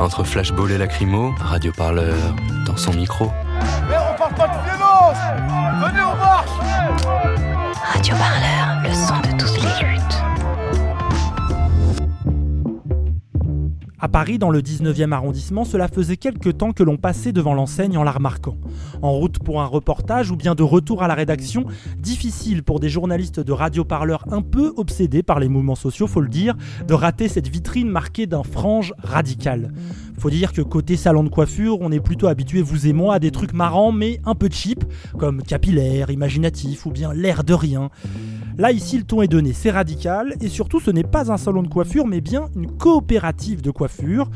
Entre flashball et lacrymo, Radio Parleur dans son micro. Mais on parle pas de violence Venez, on marche Radio Parleur, le son de toutes les luttes. À Paris, dans le 19e arrondissement, cela faisait quelque temps que l'on passait devant l'enseigne en la remarquant. En route pour un reportage ou bien de retour à la rédaction, difficile pour des journalistes de radioparleurs un peu obsédés par les mouvements sociaux, faut le dire, de rater cette vitrine marquée d'un frange radical. Faut dire que côté salon de coiffure, on est plutôt habitué, vous et moi, à des trucs marrants mais un peu cheap, comme capillaire, imaginatif ou bien l'air de rien. Là, ici, le ton est donné, c'est radical, et surtout, ce n'est pas un salon de coiffure, mais bien une coopérative de coiffure.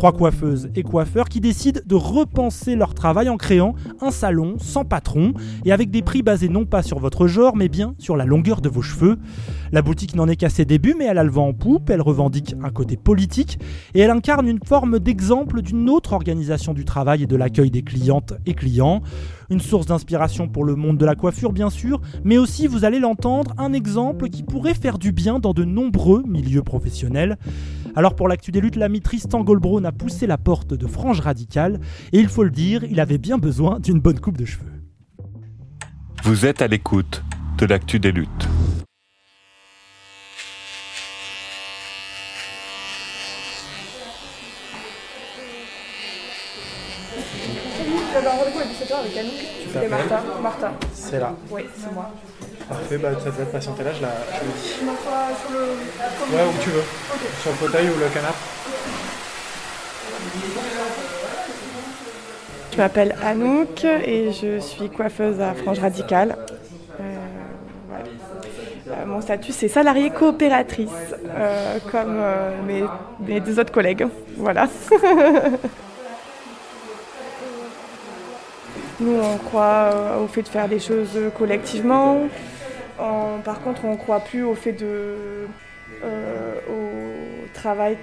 Trois coiffeuses et coiffeurs qui décident de repenser leur travail en créant un salon sans patron et avec des prix basés non pas sur votre genre, mais bien sur la longueur de vos cheveux. La boutique n'en est qu'à ses débuts, mais elle a le vent en poupe, elle revendique un côté politique et elle incarne une forme d'exemple d'une autre organisation du travail et de l'accueil des clientes et clients. Une source d'inspiration pour le monde de la coiffure, bien sûr, mais aussi, vous allez l'entendre, un exemple qui pourrait faire du bien dans de nombreux milieux professionnels. Alors pour l'actu des luttes, l'ami Tristan Goldbraun a poussé la porte de Frange Radicale, et il faut le dire, il avait bien besoin d'une bonne coupe de cheveux. Vous êtes à l'écoute de l'actu des luttes. J'avais un rendez-vous à 17h avec Anouk. C'est Martin. Martin. C'est là. Oui, c'est moi. Parfait, bah ça devait être patienter là, je la je sur le. Ouais, où tu veux. Sur le fauteuil ou le canapé. Je m'appelle Anouk et je suis coiffeuse à Frange Radicale. Euh, voilà. Euh, mon statut c'est salariée coopératrice, euh, comme euh, mes, mes deux autres collègues. Voilà. Nous, on croit euh, au fait de faire des choses collectivement. Par contre, on ne croit plus au fait de. euh, au travail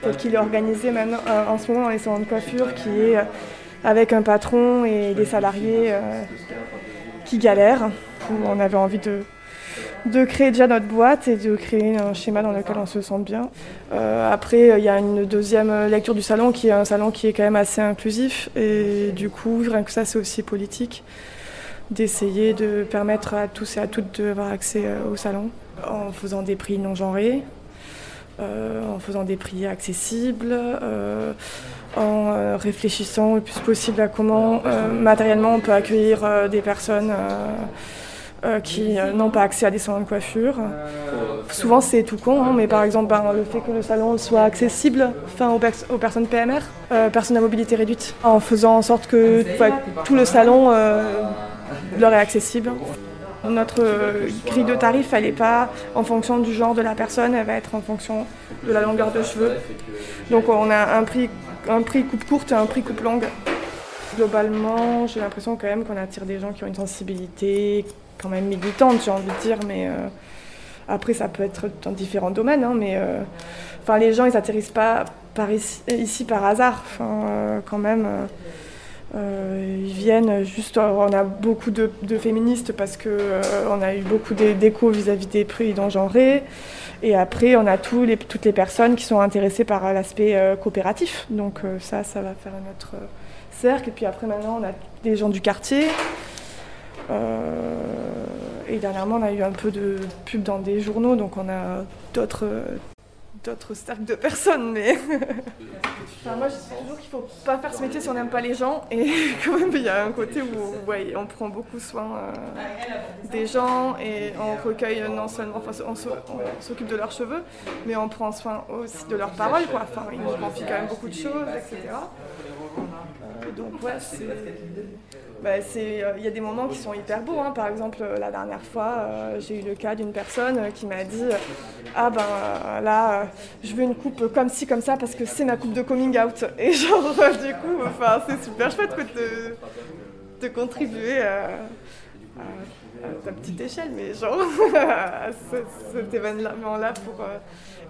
tel qu'il est organisé maintenant, euh, en ce moment dans les salons de coiffure, qui est avec un patron et des salariés euh, qui galèrent. On avait envie de, créer déjà notre boîte et de créer un schéma dans lequel on se sente bien. Après, il y a une deuxième lecture du salon qui est un salon qui est quand même assez inclusif et du coup, rien que ça, c'est aussi politique d'essayer de permettre à tous et à toutes d'avoir accès euh, au salon en faisant des prix non genrés, euh, en faisant des prix accessibles, euh, en réfléchissant le plus possible à comment matériellement on peut accueillir des personnes qui n'ont pas accès à des salons de coiffure. Souvent c'est tout con, hein, mais par exemple ben, le fait que le salon soit accessible aux, pers- aux personnes PMR, personnes à mobilité réduite, en faisant en sorte que ouais, tout le salon leur est accessible. Notre euh, grille de tarif, elle n'est pas en fonction du genre de la personne, elle va être en fonction de la longueur de cheveux. Donc on a un prix, un prix coupe courte et un prix coupe longue. Globalement, j'ai l'impression quand même qu'on attire des gens qui ont une sensibilité quand même militante, j'ai envie de dire, mais euh, après ça peut être dans différents domaines, hein, mais euh, enfin les gens ils atterrissent pas par ici, par hasard, enfin, quand même. Euh, euh, ils viennent juste, on a beaucoup de, féministes parce que euh, on a eu beaucoup d'é- d'échos vis-à-vis des prix non. Et après, on a toutes les personnes qui sont intéressées par euh, l'aspect euh, coopératif. Donc euh, ça, ça va faire notre euh, cercle. Et puis après, maintenant, on a des gens du quartier. Euh, et dernièrement, on a eu un peu de pub dans des journaux, donc on a d'autres euh, d'autres cercles de personnes, mais enfin, moi je dis toujours qu'il faut pas faire ce métier si on n'aime pas les gens et quand même il y a un côté où ouais, on prend beaucoup soin euh, des gens et on recueille non seulement, enfin, on s'occupe de leurs cheveux, mais on prend soin aussi de leurs paroles, quoi. Enfin, ils nous confient quand même beaucoup de choses, etc. Euh, donc ouais, c'est bah, euh, il y a des moments qui sont hyper beaux. Hein. Par exemple, euh, la dernière fois, euh, j'ai eu le cas d'une personne qui m'a dit Ah ben là, je veux une coupe comme ci, comme ça, parce que c'est ma coupe de coming out. Et genre, du coup, enfin, c'est super chouette de, contribuer à, ta petite échelle, mais genre, à cet événement-là pour.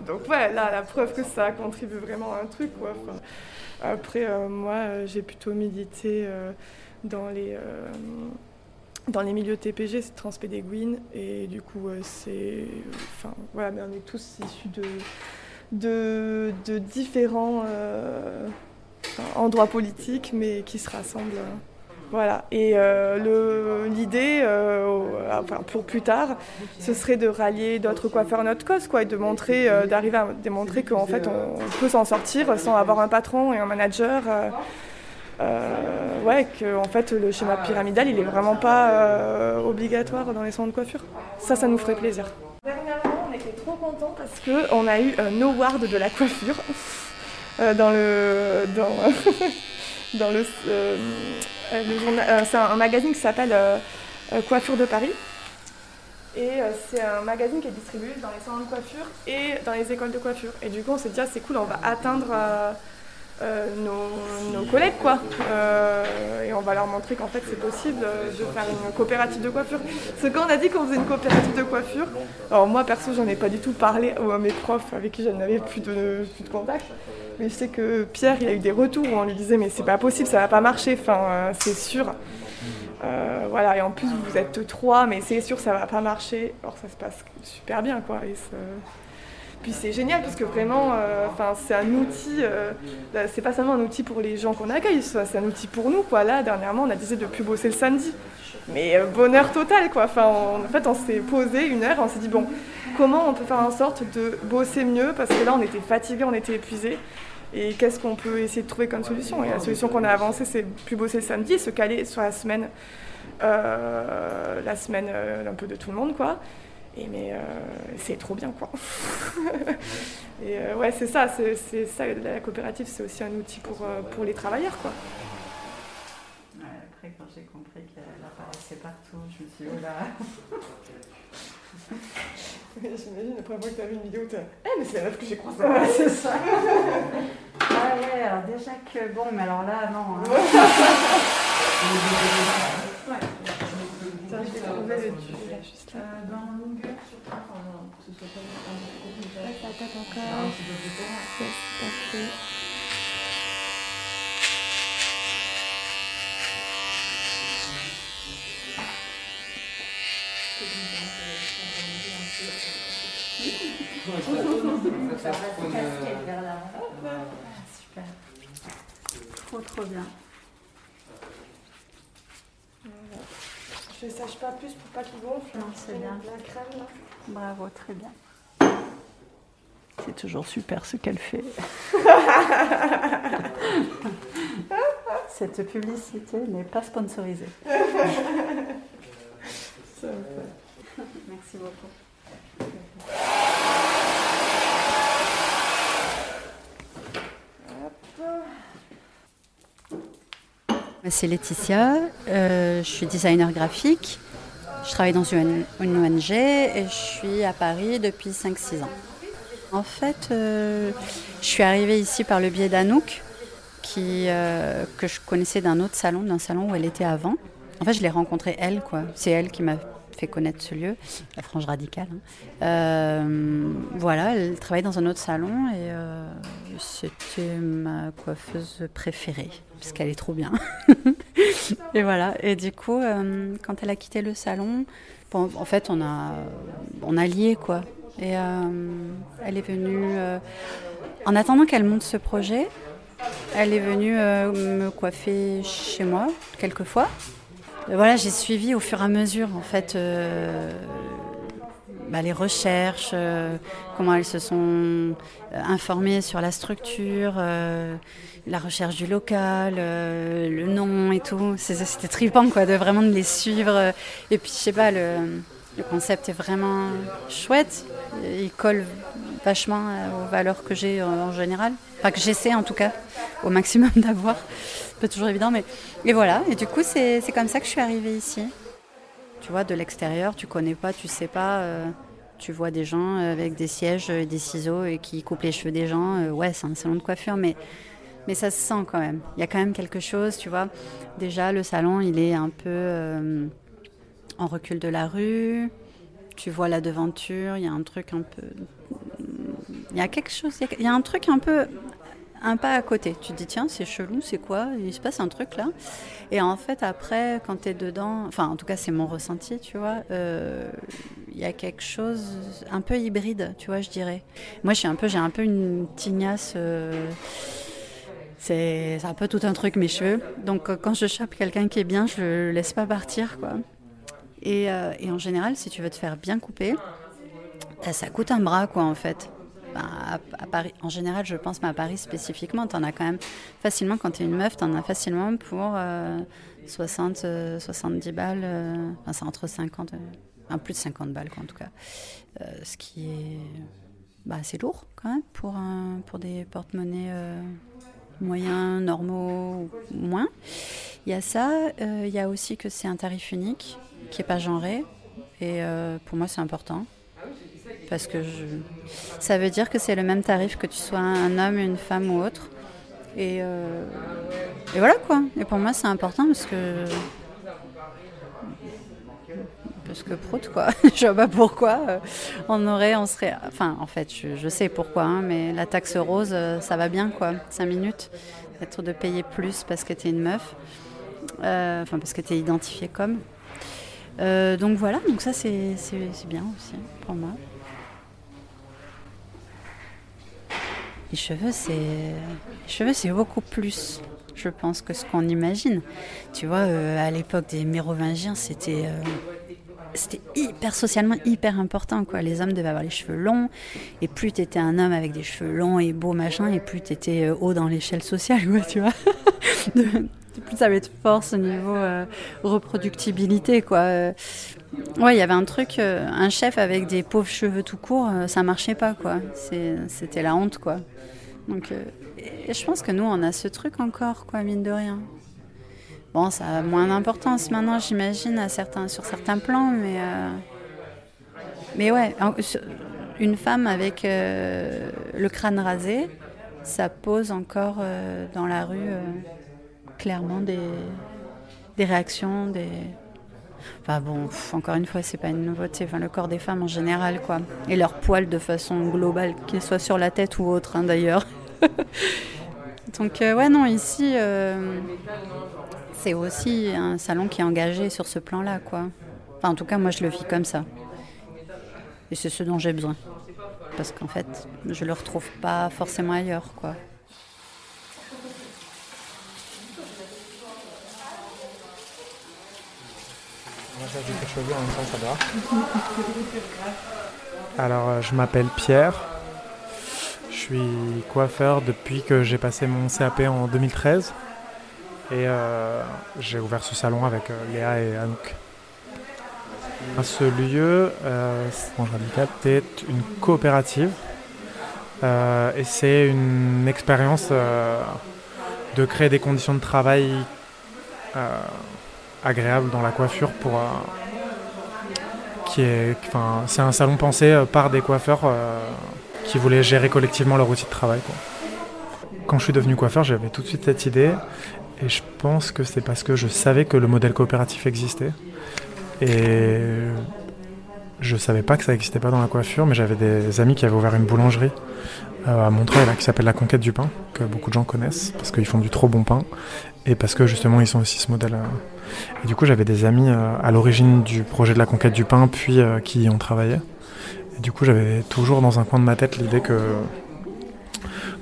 donc, ouais, là, la preuve que ça contribue vraiment à un truc, quoi. après, moi, j'ai plutôt milité dans les, euh, dans les milieux TPG, c'est transpédéguine. Et du coup, euh, c'est. Enfin, voilà, mais on est tous issus de, de, différents euh, endroits politiques, mais qui se rassemblent. Voilà. Et l'idée, enfin, pour plus tard, ce serait de rallier d'autres coiffeurs à notre cause, quoi, et de montrer, d'arriver à démontrer qu'en fait, on peut s'en sortir sans avoir un patron et un manager. Euh, ouais, que en fait le schéma pyramidal il est vraiment pas euh, obligatoire dans les salons de coiffure. Ça, ça nous ferait plaisir. Dernièrement, on était trop contents parce que on a eu un award de la coiffure euh, dans le dans, dans le, journal. c'est un, magazine qui s'appelle Coiffure de Paris. Et c'est un magazine qui est distribué dans les salons de coiffure et dans les écoles de coiffure. Et du coup, on s'est dit, ah, c'est cool, on va atteindre euh, nos, collègues quoi. Euh, et on va leur montrer qu'en fait c'est possible de faire une coopérative de coiffure. Parce que quand on a dit qu'on faisait une coopérative de coiffure, alors moi perso j'en ai pas du tout parlé à mes profs avec qui je n'avais plus de, plus de contact. Mais je sais que Pierre il a eu des retours où on lui disait mais c'est pas possible, ça va pas marcher, enfin euh, c'est sûr. voilà, et en plus vous êtes trois, mais c'est sûr ça va pas marcher. Alors ça se passe super bien quoi. Et puis c'est génial parce que vraiment, euh, c'est un outil, euh, c'est pas seulement un outil pour les gens qu'on accueille, c'est un outil pour nous. Quoi. Là, dernièrement, on a décidé de plus bosser le samedi. Mais euh, bonheur total, quoi. Enfin, en fait, on s'est posé une heure, on s'est dit, bon, comment on peut faire en sorte de bosser mieux? Parce que là, on était fatigués, on était épuisés. Et qu'est-ce qu'on peut essayer de trouver comme solution? Et la solution qu'on a avancée, c'est plus bosser le samedi, se caler sur la semaine, la semaine un peu de tout le monde, quoi. Et mais euh, c'est trop bien quoi. et euh, ouais c'est ça, c'est ça la coopérative c'est aussi un outil pour, euh, pour les travailleurs quoi. après quand j'ai compris qu'elle apparaissait partout, je me suis dit oh là. J'imagine la première fois que tu as vu une vidéo, tu Eh mais c'est la meuf que j'ai croisée. Ouais, c'est ça. ah ouais, alors déjà que bon, mais alors là non. Hein. ouais. Je vais trouver le juste là. dans longueur, surtout, enfin, que ce soit pas un peu trop Ouais, ça encore. Yes, parfait. Super. Trop trop bien. Je ne sache pas plus pour pas qu'il gonfle. Non, c'est bien. La crème là. Bravo, très bien. C'est toujours super ce qu'elle fait. Cette publicité n'est pas sponsorisée. C'est Laetitia, euh, je suis designer graphique, je travaille dans une, ONG et je suis à Paris depuis 5-6 ans. En fait, euh, je suis arrivée ici par le biais d'Anouk, euh, que je connaissais d'un autre salon, d'un salon où elle était avant. En fait, je l'ai rencontrée elle, quoi. C'est elle qui m'a fait connaître ce lieu, la frange radicale. Hein. voilà, elle travaille dans un autre salon et c'était ma coiffeuse préférée parce qu'elle est trop bien. et voilà. Et du coup, euh, quand elle a quitté le salon, en fait, on a, on a lié quoi. Et euh, elle est venue, euh, en attendant qu'elle monte ce projet, elle est venue me coiffer chez moi quelques fois. Voilà, j'ai suivi au fur et à mesure en fait bah, les recherches, euh, comment elles se sont euh, informées sur la structure, euh, la recherche du local, le nom et tout. C'était trippant quoi, de vraiment les suivre. Et puis je sais pas, le, le concept est vraiment chouette. Il colle vachement aux valeurs que j'ai en général. Enfin, que j'essaie en tout cas au maximum d'avoir. Pas toujours évident, mais. Et voilà. Et du coup, c'est comme ça que je suis arrivée ici. Tu vois, de l'extérieur, tu connais pas, tu sais pas. Euh, tu vois des gens avec des sièges et des ciseaux et qui coupent les cheveux des gens. Euh, ouais, c'est un salon de coiffure, mais, mais ça se sent quand même. Il y a quand même quelque chose, tu vois. Déjà, le salon, il est un peu euh, en recul de la rue. Tu vois la devanture, il y a un truc un peu. Il y a quelque chose, il y a un truc un peu un pas à côté. Tu te dis, tiens, c'est chelou, c'est quoi? Il se passe un truc là. Et en fait, après, quand tu es dedans, enfin, en tout cas, c'est mon ressenti, tu vois, euh, il y a quelque chose un peu hybride, tu vois, je dirais. Moi, j'ai un peu, un peu une tignasse. Euh, c'est un peu tout un truc, mes cheveux. Donc, euh, quand je chope quelqu'un qui est bien, je le laisse pas partir, quoi. Et, et en général, si tu veux te faire bien couper, ça coûte un bras, quoi, en fait. En général, je pense, mais à Paris spécifiquement, tu en as quand même facilement, quand tu es une meuf, tu en as facilement pour 60, euh, 70 euh, balles. Euh, enfin, c'est entre 50, enfin, plus de 50 balles, en tout cas. ce qui est bah, assez lourd, quand même, pour, pour des porte-monnaies moyens, normaux, moins. Il y a ça. Il y a aussi que c'est un tarif unique, qui n'est pas genré. Et pour moi, c'est important parce que ça veut dire que c'est le même tarif que tu sois un homme, une femme ou autre. Et, euh, voilà quoi. Et pour moi, c'est important parce que. Parce que prout quoi. je vois pas pourquoi. Euh, on aurait, on serait. Enfin, en fait, je, sais pourquoi, hein, mais la taxe rose, euh, ça va bien quoi. Cinq minutes. Être de payer plus parce que tu es une meuf. enfin, parce que tu es identifiée comme. donc voilà, donc ça c'est bien aussi pour moi. Les cheveux, c'est cheveux, c'est beaucoup plus, je pense, que ce qu'on imagine. Tu vois, euh, à l'époque des Mérovingiens, c'était euh, c'était hyper socialement hyper important quoi. Les hommes devaient avoir les cheveux longs et plus tu étais un homme avec des cheveux longs et beaux machin et plus tu étais euh, haut dans l'échelle sociale quoi, tu vois. plus ça avait de force au niveau reproductibilité quoi. Ouais, il y avait un truc, un chef avec des pauvres cheveux tout courts, ça marchait pas quoi. C'était la honte quoi. Donc, euh, je pense que nous, on a ce truc encore, quoi, mine de rien. Bon, ça a moins d'importance maintenant, j'imagine, certains, sur certains plans, mais. Euh, mais ouais, une femme avec euh, le crâne rasé, ça pose encore dans la rue clairement des, des réactions, des. Enfin bon, encore une fois, c'est pas une nouveauté. Enfin, le corps des femmes en général, quoi. Et leur poils de façon globale, qu'ils soient sur la tête ou autre, hein, d'ailleurs. Donc, euh, ouais, non, ici, euh, c'est aussi un salon qui est engagé sur ce plan-là, quoi. Enfin, en tout cas, moi, je le vis comme ça. Et c'est ce dont j'ai besoin. Parce qu'en fait, je le retrouve pas forcément ailleurs, quoi. Alors, euh, je m'appelle Pierre. Je suis coiffeur depuis que j'ai passé mon CAP en 2013. Et euh, j'ai ouvert ce salon avec euh, Léa et Anouk. Ce lieu, euh, Radical, c'est une coopérative. et c'est une expérience de créer des conditions de travail agréable dans la coiffure pour euh, qui est enfin c'est un salon pensé euh, par des coiffeurs euh, qui voulaient gérer collectivement leur outil de travail Quand je suis devenu coiffeur, j'avais tout de suite cette idée et je pense que c'est parce que je savais que le modèle coopératif existait et je savais pas que ça n'existait pas dans la coiffure, mais j'avais des amis qui avaient ouvert une boulangerie à Montreuil qui s'appelle la Conquête du pain, que beaucoup de gens connaissent parce qu'ils font du trop bon pain et parce que justement ils sont aussi ce modèle. Et du coup, j'avais des amis euh, à l'origine du projet de la conquête du pain, puis euh, qui y ont travaillé. Et du coup, j'avais toujours dans un coin de ma tête l'idée que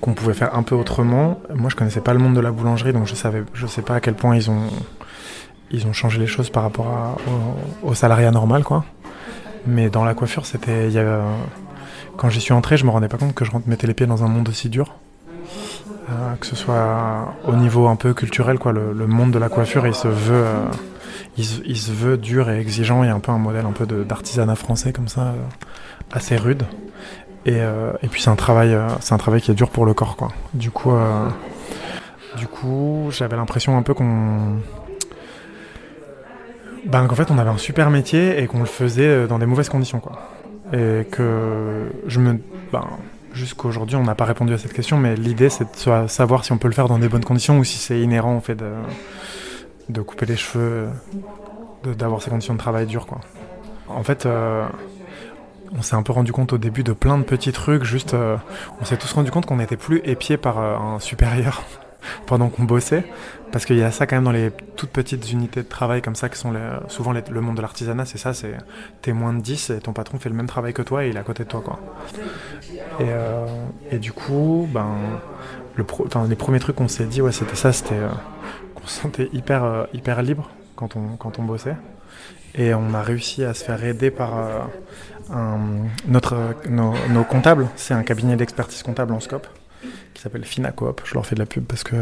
qu'on pouvait faire un peu autrement. Moi, je connaissais pas le monde de la boulangerie, donc je savais, je sais pas à quel point ils ont ils ont changé les choses par rapport au, salariat normal, quoi. Mais dans la coiffure, c'était. a- Quand j'y suis entré, je me rendais pas compte que je mettais les pieds dans un monde aussi dur. Euh, que ce soit au niveau un peu culturel, quoi. Le, monde de la coiffure, il se veut. euh, il, veut dur et exigeant. Il y a un peu un modèle un peu d'artisanat français comme ça, euh, assez rude. Et, euh, et puis c'est un travail, c'est un travail qui est dur pour le corps, quoi. Du coup, du coup, j'avais l'impression un peu qu'on, ben, qu'en fait, on avait un super métier et qu'on le faisait dans des mauvaises conditions, quoi. Et que je me, ben, jusqu'aujourd'hui, on n'a pas répondu à cette question, mais l'idée, c'est de sa- savoir si on peut le faire dans des bonnes conditions ou si c'est inhérent au fait de, couper les cheveux, d'avoir ces conditions de travail dures, quoi. En fait. euh, on s'est un peu rendu compte au début de plein de petits trucs, juste euh, on s'est tous rendu compte qu'on n'était plus épié par euh, un supérieur pendant qu'on bossait, parce qu'il y a ça quand même dans les toutes petites unités de travail comme ça qui sont souvent le monde de l'artisanat, c'est ça, c'est t'es moins de 10 et ton patron fait le même travail que toi et il est à côté de toi euh, et du coup, ben, les premiers trucs qu'on s'est dit, ouais, c'était ça, c'était euh, qu'on se sentait hyper, euh, hyper libre quand on, quand on bossait. Et on a réussi à se faire aider par notre, nos, nos comptables. C'est un cabinet d'expertise comptable en scope qui s'appelle Finacoop. Je leur fais de la pub parce que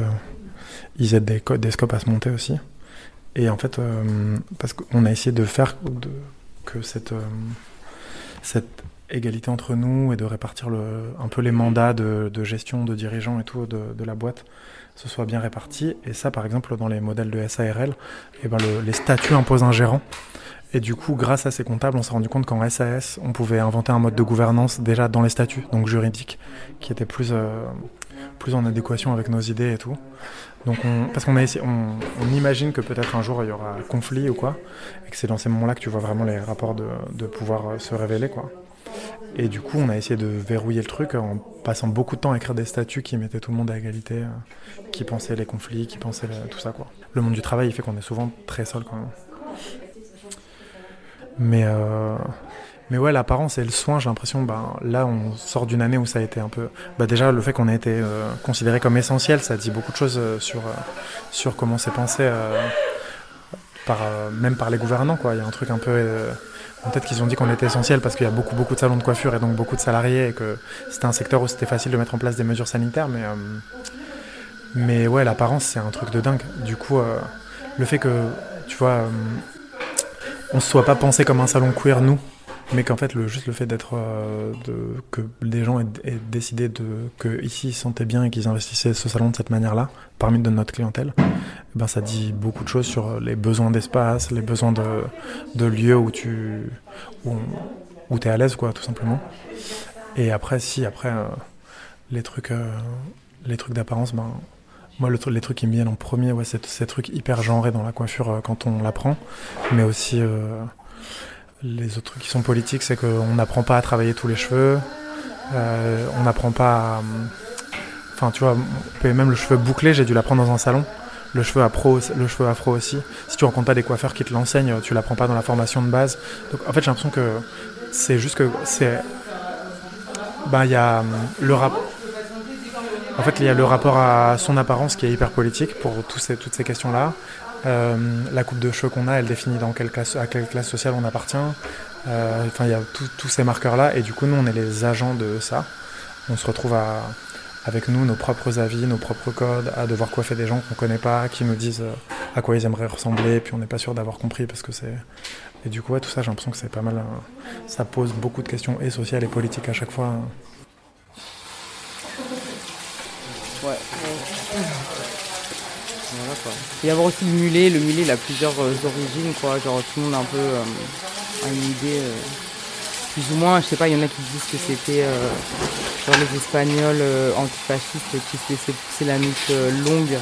ils aident des, co- des scopes à se monter aussi. Et en fait, euh, parce qu'on a essayé de faire que cette, euh, cette égalité entre nous et de répartir un peu les mandats de, gestion, de dirigeants et tout de, la boîte, ce soit bien réparti. Et ça, par exemple, dans les modèles de SARL, eh ben le- les statuts imposent un gérant. Et du coup, grâce à ces comptables, on s'est rendu compte qu'en SAS, on pouvait inventer un mode de gouvernance déjà dans les statuts, donc juridique, qui était plus, euh, plus en adéquation avec nos idées et tout. Donc on, parce qu'on a essayé, on, imagine que peut-être un jour il y aura conflit ou quoi, et que c'est dans ces moments-là que tu vois vraiment les rapports de, de pouvoir euh, se révéler quoi. Et du coup, on a essayé de verrouiller le truc en passant beaucoup de temps à écrire des statuts qui mettaient tout le monde à égalité, euh, qui pensaient les conflits, qui pensaient tout ça quoi. Le monde du travail, il fait qu'on est souvent très seul quand même. Mais, euh, mais ouais, l'apparence et le soin, j'ai l'impression, ben, là, on sort d'une année où ça a été un peu. Bah, déjà, le fait qu'on ait été euh, considéré comme essentiel, ça dit beaucoup de choses euh, sur, euh, sur comment c'est pensé, euh, par, euh, même par les gouvernants. Quoi. Il y a un truc un peu. Peut-être qu'ils ont dit qu'on était essentiel parce qu'il y a beaucoup, beaucoup de salons de coiffure et donc beaucoup de salariés et que c'était un secteur où c'était facile de mettre en place des mesures sanitaires. Mais, mais ouais, l'apparence, c'est un truc de dingue. Du coup, le fait que, tu vois, on se soit pas pensé comme un salon queer, nous, mais qu'en fait, le, juste le fait d'être. euh, de, que les gens aient, décidé de, que ici ils se sentaient bien et qu'ils investissaient ce salon de cette manière-là, parmi de notre clientèle, eh ben, ça dit beaucoup de choses sur les besoins d'espace, les besoins de, de lieux où tu. où, où tu es à l'aise, quoi, tout simplement. Et après, si, après, euh, les trucs, euh, les trucs d'apparence, ben. Moi, les trucs qui me viennent en premier, ouais, c'est ces trucs hyper genrés dans la coiffure euh, quand on l'apprend, mais aussi euh, les autres trucs qui sont politiques, c'est qu'on n'apprend pas à travailler tous les cheveux, euh, on n'apprend pas à... Enfin, tu vois, même le cheveu bouclé, j'ai dû l'apprendre dans un salon. Le cheveu, afro, le cheveu afro aussi. Si tu rencontres pas des coiffeurs qui te l'enseignent, tu l'apprends pas dans la formation de base. Donc, en fait, j'ai l'impression que c'est juste que c'est... Ben, il y a hum, le rap... En fait, il y a le rapport à son apparence qui est hyper politique pour toutes ces questions-là. Euh, la coupe de cheveux qu'on a, elle définit dans quelle classe, à quelle classe sociale on appartient. Euh, Enfin, il y a tous ces marqueurs-là. Et du coup, nous, on est les agents de ça. On se retrouve avec nous, nos propres avis, nos propres codes, à devoir coiffer des gens qu'on connaît pas, qui nous disent euh, à quoi ils aimeraient ressembler, puis on n'est pas sûr d'avoir compris parce que c'est. Et du coup, tout ça, j'ai l'impression que c'est pas mal. ça pose beaucoup de questions et sociales et politiques à chaque fois. Ouais. Voilà quoi. Il y avoir aussi le mulet. Le mulet, il a plusieurs euh, origines, quoi. Genre, tout le monde a un peu euh, a une idée, euh, plus ou moins. Je sais pas, il y en a qui disent que c'était genre les Espagnols antifascistes qui se laissaient pousser la nuque longue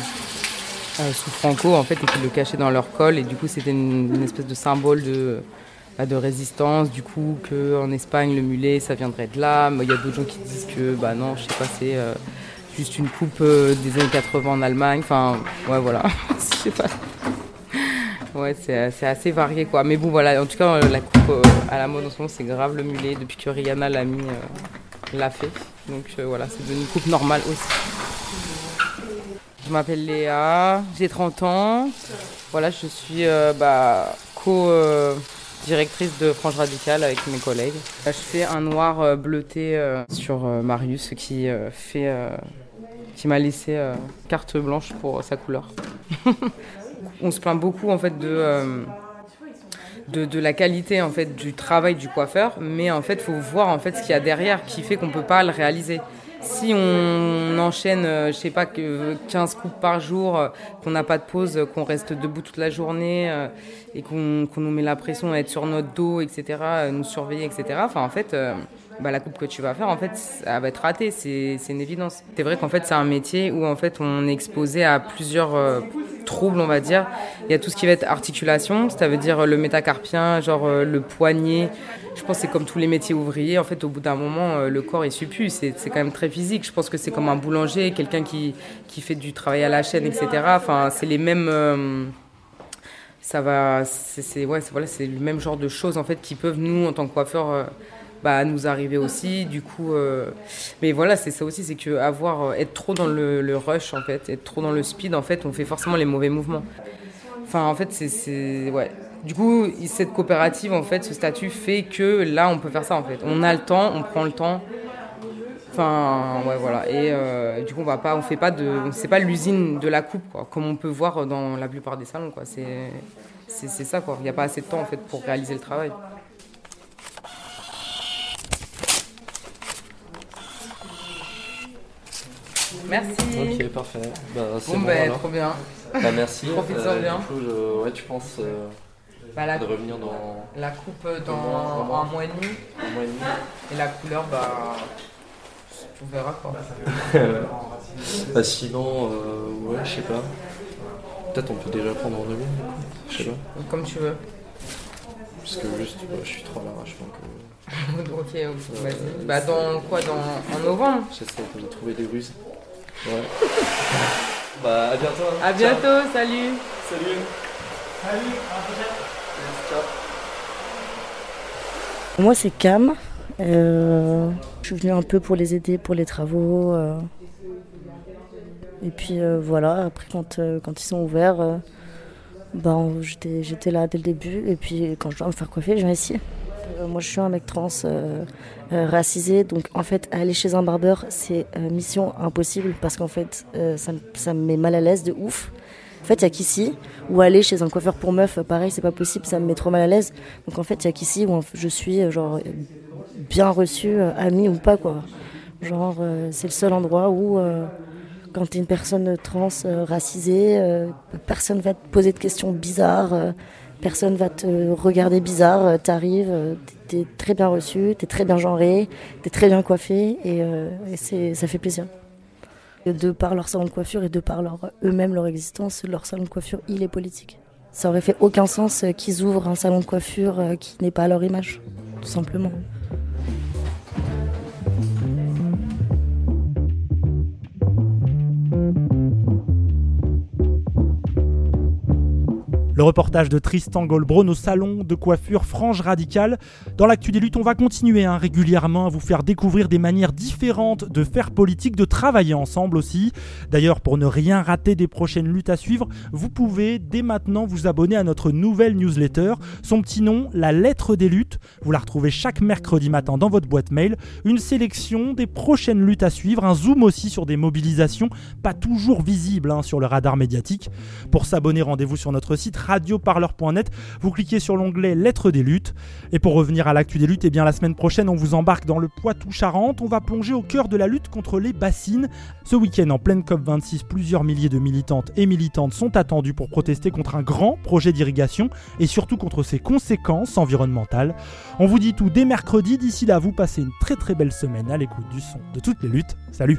sous Franco, en fait, et qui le cachaient dans leur col. Et du coup, c'était une, une espèce de symbole de bah, de résistance, du coup, qu'en Espagne, le mulet, ça viendrait de là. Mais il y a d'autres gens qui disent que, bah non, je sais pas, c'est juste une coupe euh, des années 80 en Allemagne. Enfin, ouais, voilà. Ouais, c'est c'est assez varié, quoi. Mais bon, voilà, en tout cas, euh, la coupe euh, à la mode en ce moment, c'est grave le mulet. Depuis que Rihanna l'a mis, euh, l'a fait. Donc euh, voilà, c'est devenu une coupe normale aussi. Je m'appelle Léa, j'ai 30 ans. Voilà, je suis euh, bah, co, euh, directrice de Frange Radicale avec mes collègues. Je fais un noir euh, bleuté euh, sur euh, Marius qui fait, qui m'a laissé carte blanche pour sa couleur. On se plaint beaucoup en fait de de, de, la qualité en fait du travail du coiffeur, mais en fait, faut voir en fait ce qu'il y a derrière qui fait qu'on peut pas le réaliser. Si on enchaîne, euh, je sais pas, que 15 coupes par jour, euh, qu'on n'a pas de pause, qu'on reste debout toute la journée euh, et qu'on nous met la pression à être sur notre dos, etc., nous surveiller, etc. Enfin, en fait, bah, la coupe que tu vas faire, en fait, elle va être ratée, c'est une évidence. C'est vrai qu'en fait, c'est un métier où en fait, on est exposé à plusieurs troubles, on va dire. Il y a tout ce qui va être articulation, ça veut dire le métacarpien, genre le poignet, je pense que c'est comme tous les métiers ouvriers. En fait, au bout d'un moment, euh, le corps est suppu. C'est quand même très physique. Je pense que c'est comme un boulanger, quelqu'un qui, qui fait du travail à la chaîne, etc. Enfin, c'est les mêmes. Euh, ça va. C'est ouais, voilà, c'est le même genre de choses en fait qui peuvent nous, en tant que coiffeurs, euh, bah, nous arriver aussi. Du coup, mais voilà, c'est ça aussi, c'est que avoir être trop dans le, le, rush en fait, être trop dans le speed en fait, on fait forcément les mauvais mouvements. Enfin, en fait, c'est ouais, du coup, cette coopérative, en fait, ce statut fait que là, on peut faire ça, en fait. On a le temps, on prend le temps. Enfin, ouais, voilà. Et euh, du coup, on va pas, on fait pas de, c'est pas l'usine de la coupe, quoi, comme on peut voir dans la plupart des salons, quoi. C'est, c'est, ça, quoi. Il n'y a pas assez de temps, en fait, pour réaliser le travail. Merci. Ok, parfait. Bah, bon, bon, ben, trop bien. Bah, merci. Profite-en euh, bien. Du coup, je, ouais, tu penses. Euh, bah, la, de revenir dans. La coupe dans un mois, un mois et demi. Un mois et demi. Et la couleur, bah. Tu verras quoi. bah, sinon, euh, ouais, je sais pas. Peut-être on peut déjà prendre en demi, je sais pas. Comme tu veux. Parce que juste, bah, je suis trop à l'arrache donc. ok, ok, vas-y. Bah, dans quoi dans, En novembre? J'essaie de trouver des ruses. Ouais. bah, à bientôt. Hein. À bientôt, salut. Salut. Salut, Moi, c'est Cam. Euh, je suis venue un peu pour les aider pour les travaux. Euh. Et puis euh, voilà, après, quand, quand ils sont ouverts, ben, j'étais là dès le début. Et puis quand je dois me faire coiffer, je viens ici. Moi, je suis un mec trans racisé. Donc, en fait, aller chez un barbeur, c'est mission impossible parce qu'en fait, ça, ça me met mal à l'aise de ouf. En fait, il n'y a qu'ici, ou aller chez un coiffeur pour meuf, pareil, c'est pas possible, ça me met trop mal à l'aise. Donc en fait, il n'y a qu'ici où je suis euh, genre bien reçue, euh, amie ou pas, quoi. Genre, euh, c'est le seul endroit où, quand tu es une personne trans, racisée, personne va te poser de questions bizarres, personne va te regarder bizarre, t'arrives, t'es très bien reçu, t'es très bien genré, t'es très bien coiffé, et, et ça fait plaisir. De par leur salon de coiffure et de par eux-mêmes leur existence, leur salon de coiffure, il est politique. Ça aurait fait aucun sens qu'ils ouvrent un salon de coiffure euh, qui n'est pas à leur image, tout simplement. Le reportage de Tristan Goldbron au salon de coiffure Frange Radicale. Dans l'actu des luttes, on va continuer hein, régulièrement à vous faire découvrir des manières différentes de faire politique, de travailler ensemble aussi. D'ailleurs, pour ne rien rater des prochaines luttes à suivre, vous pouvez dès maintenant vous abonner à notre nouvelle newsletter. Son petit nom, la lettre des luttes. Vous la retrouvez chaque mercredi matin dans votre boîte mail. Une sélection des prochaines luttes à suivre, un zoom aussi sur des mobilisations pas toujours visibles hein, sur le radar médiatique. Pour s'abonner, rendez-vous sur notre site radioparleur.net. Vous cliquez sur l'onglet Lettres des luttes. Et pour revenir à l'actu des luttes, eh bien la semaine prochaine, on vous embarque dans le Poitou-Charentes. On va plonger au cœur de la lutte contre les bassines. Ce week-end, en pleine COP26, plusieurs milliers de militantes et militantes sont attendus pour protester contre un grand projet d'irrigation et surtout contre ses conséquences environnementales. On vous dit tout dès mercredi. D'ici là, vous passez une très très belle semaine à l'écoute du son de toutes les luttes. Salut